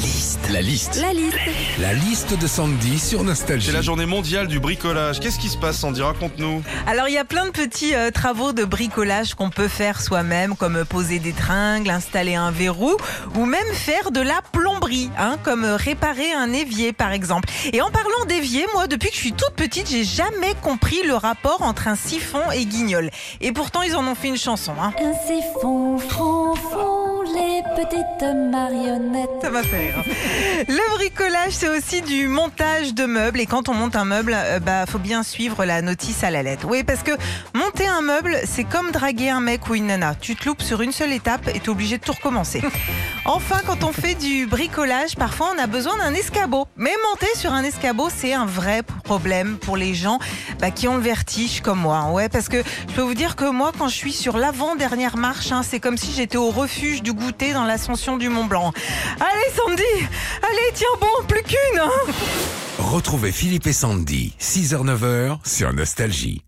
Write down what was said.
La liste. La liste. La liste. La liste de Sandy sur Nostalgie. C'est la journée mondiale du bricolage. Qu'est-ce qui se passe, Sandy? Raconte-nous. Alors il y a plein de petits euh, travaux de bricolage qu'on peut faire soi-même, comme poser des tringles, installer un verrou, ou même faire de la plomberie, hein, comme réparer un évier par exemple. Et en parlant d'évier, moi depuis que je suis toute petite, j'ai jamais compris le rapport entre un siphon et guignol. Et pourtant ils en ont fait une chanson. Hein. Un siphon, fond, fond, les petites marionnettes. Ça rire. Le bricolage, c'est aussi du montage de meubles. Et quand on monte un meuble, euh, bah, faut bien suivre la notice à la lettre. Oui, parce que monter un meuble, c'est comme draguer un mec ou une nana. Tu te loupes sur une seule étape et t'es obligé de tout recommencer. Enfin, quand on fait du bricolage, parfois on a besoin d'un escabeau. Mais monter sur un escabeau, c'est un vrai problème pour les gens bah, qui ont le vertige comme moi. Ouais, parce que je peux vous dire que moi, quand je suis sur l'avant-dernière marche, hein, c'est comme si j'étais au refuge du goûter dans du Mont Blanc. Allez, Sandy Allez, tiens bon, plus qu'une hein Retrouvez Philippe et Sandy, 6h-9h sur Nostalgie.